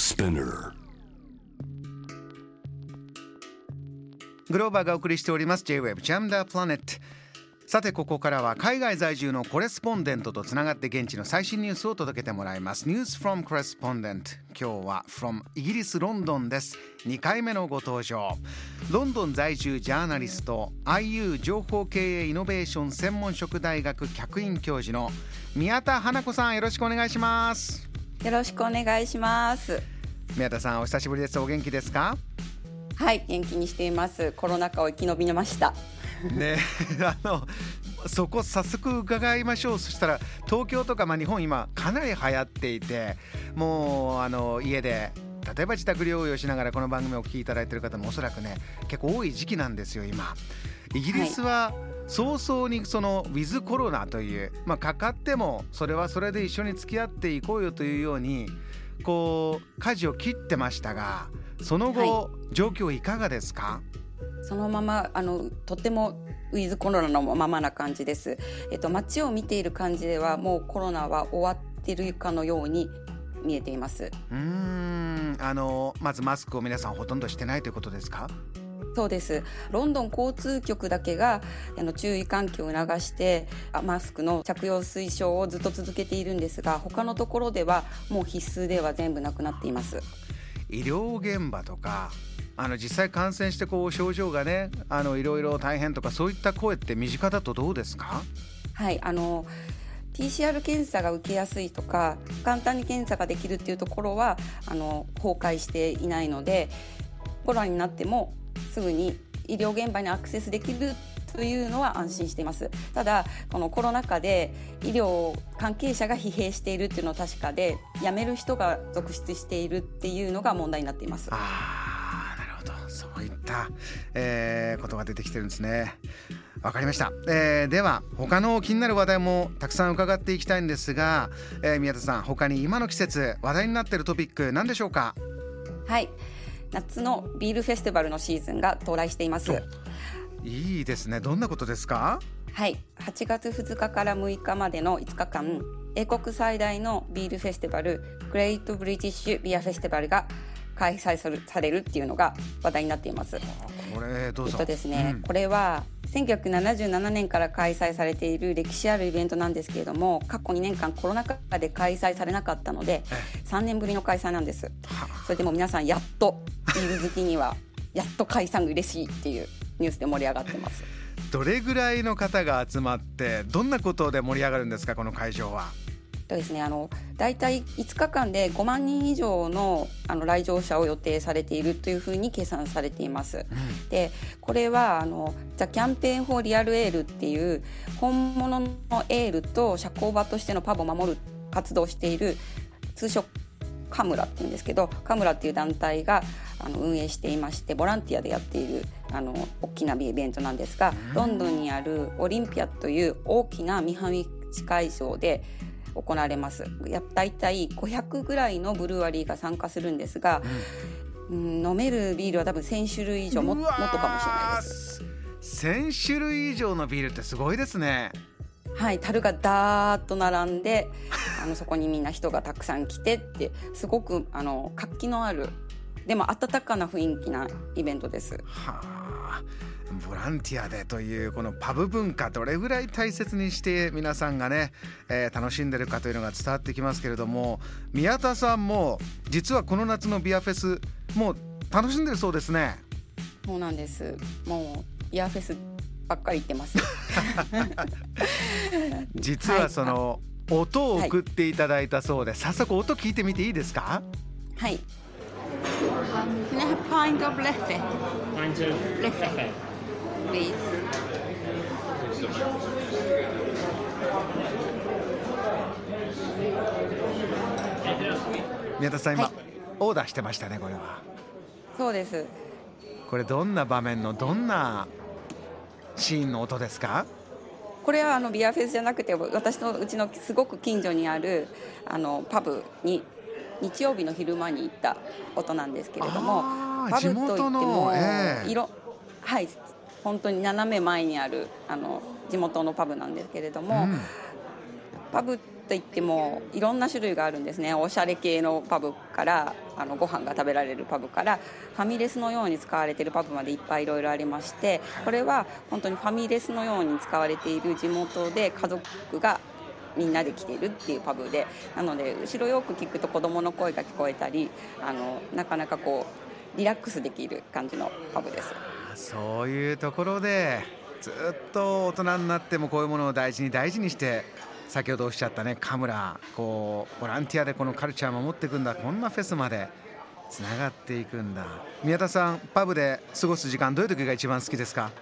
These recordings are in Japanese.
Spinner グローバーがお送りしております J-Web Jam the Planet さてここからは海外在住のコレスポンデントとつながって現地の最新ニュースを届けてもらいます。News from Correspondent 今日は from イギリスロンドンです。2回目のご登場。ロンドン在住ジャーナリスト IU 情報経営イノベーション専門職大学客員教授の宮田花子さんよろしくお願いします。よろしくお願いします。宮田さんお久しぶりです。お元気ですか？はい元気にしています。コロナ禍を生き延びました。ね あのそこ早速伺いましょう。そしたら東京とか、まあ、日本今かなり流行っていてもうあの家で例えば自宅療養しながらこの番組をお聞きいただいている方もおそらくね結構多い時期なんですよ今。イギリスは早々にそのウィズコロナという、まあ、かかってもそれはそれで一緒に付き合っていこうよというようにこう舵を切ってましたがその後、は状況いかがですか？そのままあのとってもウィズコロナのままな感じです。えっと街を見ている感じではもうコロナは終わってるかのように見えています。うーん。あのまずマスクを皆さんほとんどしてないということですか？そうです。ロンドン交通局だけがあの注意喚起を促してあマスクの着用推奨をずっと続けているんですが、他のところではもう必須では全部なくなっています。医療現場とかあの実際感染してこう症状がねあのいろいろ大変とかそういった声って身近だとどうですか？はい、あの TCR 検査が受けやすいとか簡単に検査ができるっていうところはあの崩壊していないのでコロナになってもすぐに医療現場にアクセスできるというのは安心しています。ただこのコロナ禍で医療関係者が疲弊しているっていうのは確かで辞める人が続出しているっていうのが問題になっています。あーなるほど。そういった、えーことが出てきてるんですね。わかりました、えーでは他の気になる話題もたくさん伺っていきたいんですが、えー宮田さん他に今の季節話題になっているトピック何でしょうか？はい夏のビールフェスティバルのシーズンが到来しています。いいですね。どんなことですか？はい、8月2日から6日までの5日間英国最大のビールフェスティバル Great British Beer Festival が開催されされるっていうのが話題になっています。これどうぞえっとですね、うん。これは1977年から開催されている歴史あるイベントなんですけれども過去2年間コロナ禍で開催されなかったので3年ぶりの開催なんです。はそれでも皆さんやっとビール好きにはやっと開催が嬉しいっていうニュースで盛り上がってます。どれぐらいの方が集まってどんなことで盛り上がるんですかこの会場は？とですね、あの大体5日間で5万人以上のあの来場者を予定されているというふうに計算されています。でこれはあの「 The Campaign for Real Ale」っていう本物のエールと社交場としてのパブを守る活動をしている通称カムラっていうんですけどカムラっていう団体があの運営していましてボランティアでやっているあの大きなイベントなんですがロンドンにあるオリンピアという大きな見張り会場で行われます。やだいたい500ぐらいのブルワリーが参加するんですが、うん、飲めるビールは多分1000種類以上ももっとかもしれないです。す1000種類以上のビールってすごいですね。はい、樽がダーッと並んで あのそこにみんな人がたくさん来てってすごくあの活気のあるでも温かな雰囲気なイベントです。はあボランティアでというこのパブ文化どれぐらい大切にして皆さんがね、えー楽しんでるかというのが伝わってきますけれども宮田さんも実はこの夏のビアフェスもう楽しんでるそうですねそうなんです。もうビアフェスばっかり行ってます。実はその、音を送っていただいたそうで、早速音聞いてみていいですか？はい。Can I have a pint of Leffe, Pint of Leffe. Please? 宮田さん今、はいオーダーしてましたねこれはそうです。これどんな場面のどんなシーンの音ですか？これはあのビアフェスじゃなくて私のうちのすごく近所にあるあのパブに日曜日の昼間に行った音なんですけれどもパブといっても、ええ色はい本当に斜め前にあるあの地元のパブなんですけれども、うんパブといってもいろんな種類があるんですねおしゃれ系のパブからあのご飯が食べられるパブからファミレスのように使われているパブまでいっぱいいろいろありましてこれは本当にファミレスのように使われている地元で家族がみんなで来ているっていうパブでなので後ろよく聞くと子どもの声が聞こえたりあのなかなかこうリラックスできる感じのパブです。そういうところでずっと大人になってもこういうものを大事に大事にして先ほどおっしゃったねカムラこうボランティアでこのカルチャーを守っていくんだこんなフェスまでつながっていくんだ。宮田さんパブで過ごす時間どういう時が一番好きですか？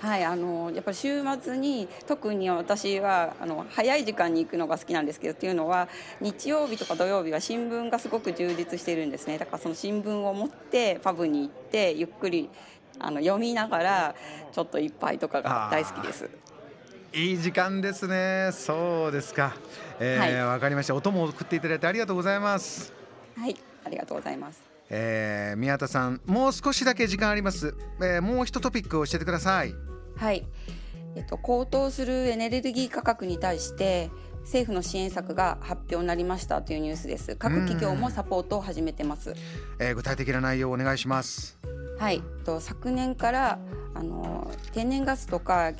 はい、あのやっぱり週末に特に私はあの早い時間に行くのが好きなんですけどっていうのは日曜日とか土曜日は新聞がすごく充実してるんですね。だからその新聞を持ってパブに行ってゆっくりあの読みながらちょっと一杯とかが大好きです。いい時間ですね。そうですか。えー、わ、はい、かりました。音も送っていただいてありがとうございます。はい、ありがとうございます。えー、宮田さん、もう少しだけ時間あります。えー、もう一トピックを教えてください。はい。えっと高騰するエネルギー価格に対して政府の支援策が発表になりましたというニュースです。各企業もサポートを始めてます。えー、具体的な内容をお願いします。はい、と昨年からあの天然ガスとか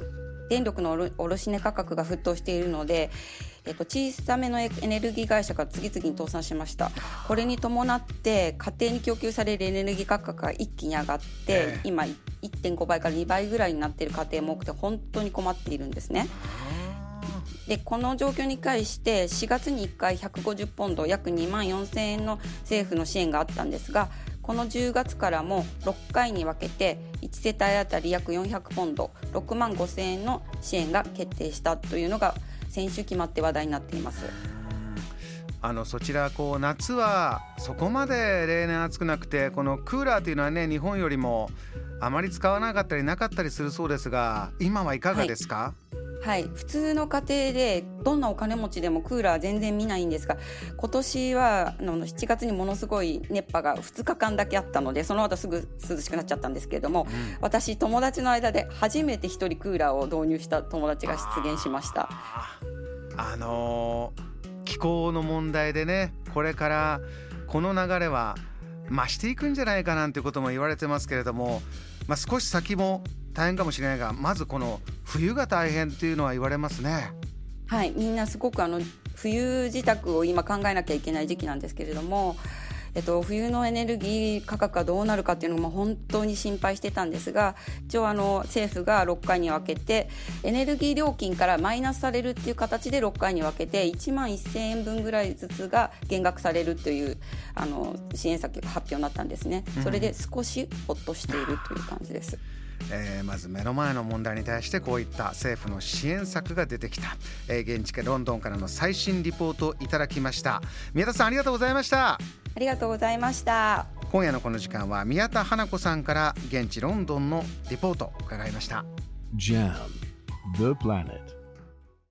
電力の卸値価格が沸騰しているので、えっと、小さめのエネルギー会社が次々に倒産しました。これに伴って家庭に供給されるエネルギー価格が一気に上がって、今1.5倍から2倍ぐらいになっている家庭も多くて本当に困っているんですね。でこの状況に対して4月に1回150ポンド約2万4000円の政府の支援があったんですがこの10月からも6回に分けて1世帯当たり約400ポンド6万5千円の支援が決定したというのが先週決まって話題になっています。あのそちらこう夏はそこまで例年暑くなくてこのクーラーというのはね日本よりもあまり使わなかったりなかったりするそうですが今はいかがですか、はいはい、普通の家庭でどんなお金持ちでもクーラー全然見ないんですが今年はあの7月にものすごい熱波が2日間だけあったのでその後すぐ涼しくなっちゃったんですけれども、うん、私友達の間で初めて1人クーラーを導入した友達が出現しました。あのー、気候の問題でねこれからこの流れは増していくんじゃないかなんてことも言われてますけれども、まあ、少し先も大変かもしれないがまずこの冬が大変っていうのは言われますね。はいみんなすごくあの冬自宅を今考えなきゃいけない時期なんですけれども、えっと、冬のエネルギー価格がどうなるかっていうのも本当に心配してたんですが一応あの政府が6回に分けてエネルギー料金からマイナスされるっていう形で6回に分けて1万1000円分ぐらいずつが減額されるというあの支援策が発表になったんですね。それで少しほっとしているという感じです。うんえー、まず目の前の問題に対してこういった政府の支援策が出てきた、えー、現地ロンドンからの最新リポートをいただきました。宮田さんありがとうございました。ありがとうございました。今夜のこの時間は宮田花子さんから現地ロンドンのリポートを伺いました。JAM The Planet